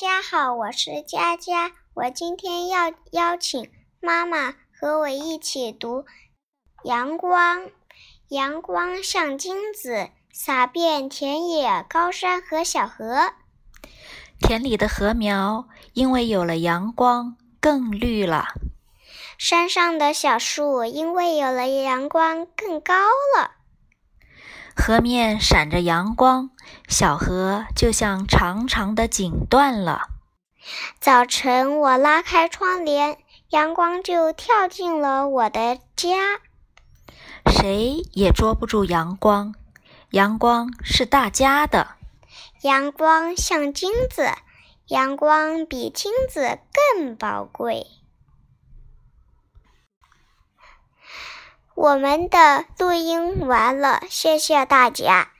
家好，我是佳佳。我今天要邀请妈妈和我一起读《阳光》。阳光像金子，洒遍田野、高山和小河。田里的禾苗因为有了阳光，更绿了。山上的小树因为有了阳光，更高了。河面闪着阳光，小河就像长长的锦缎了。早晨，我拉开窗帘，阳光就跳进了我的家。谁也捉不住阳光，阳光是大家的。阳光像金子，阳光比金子更宝贵。我们的录音完了，谢谢大家。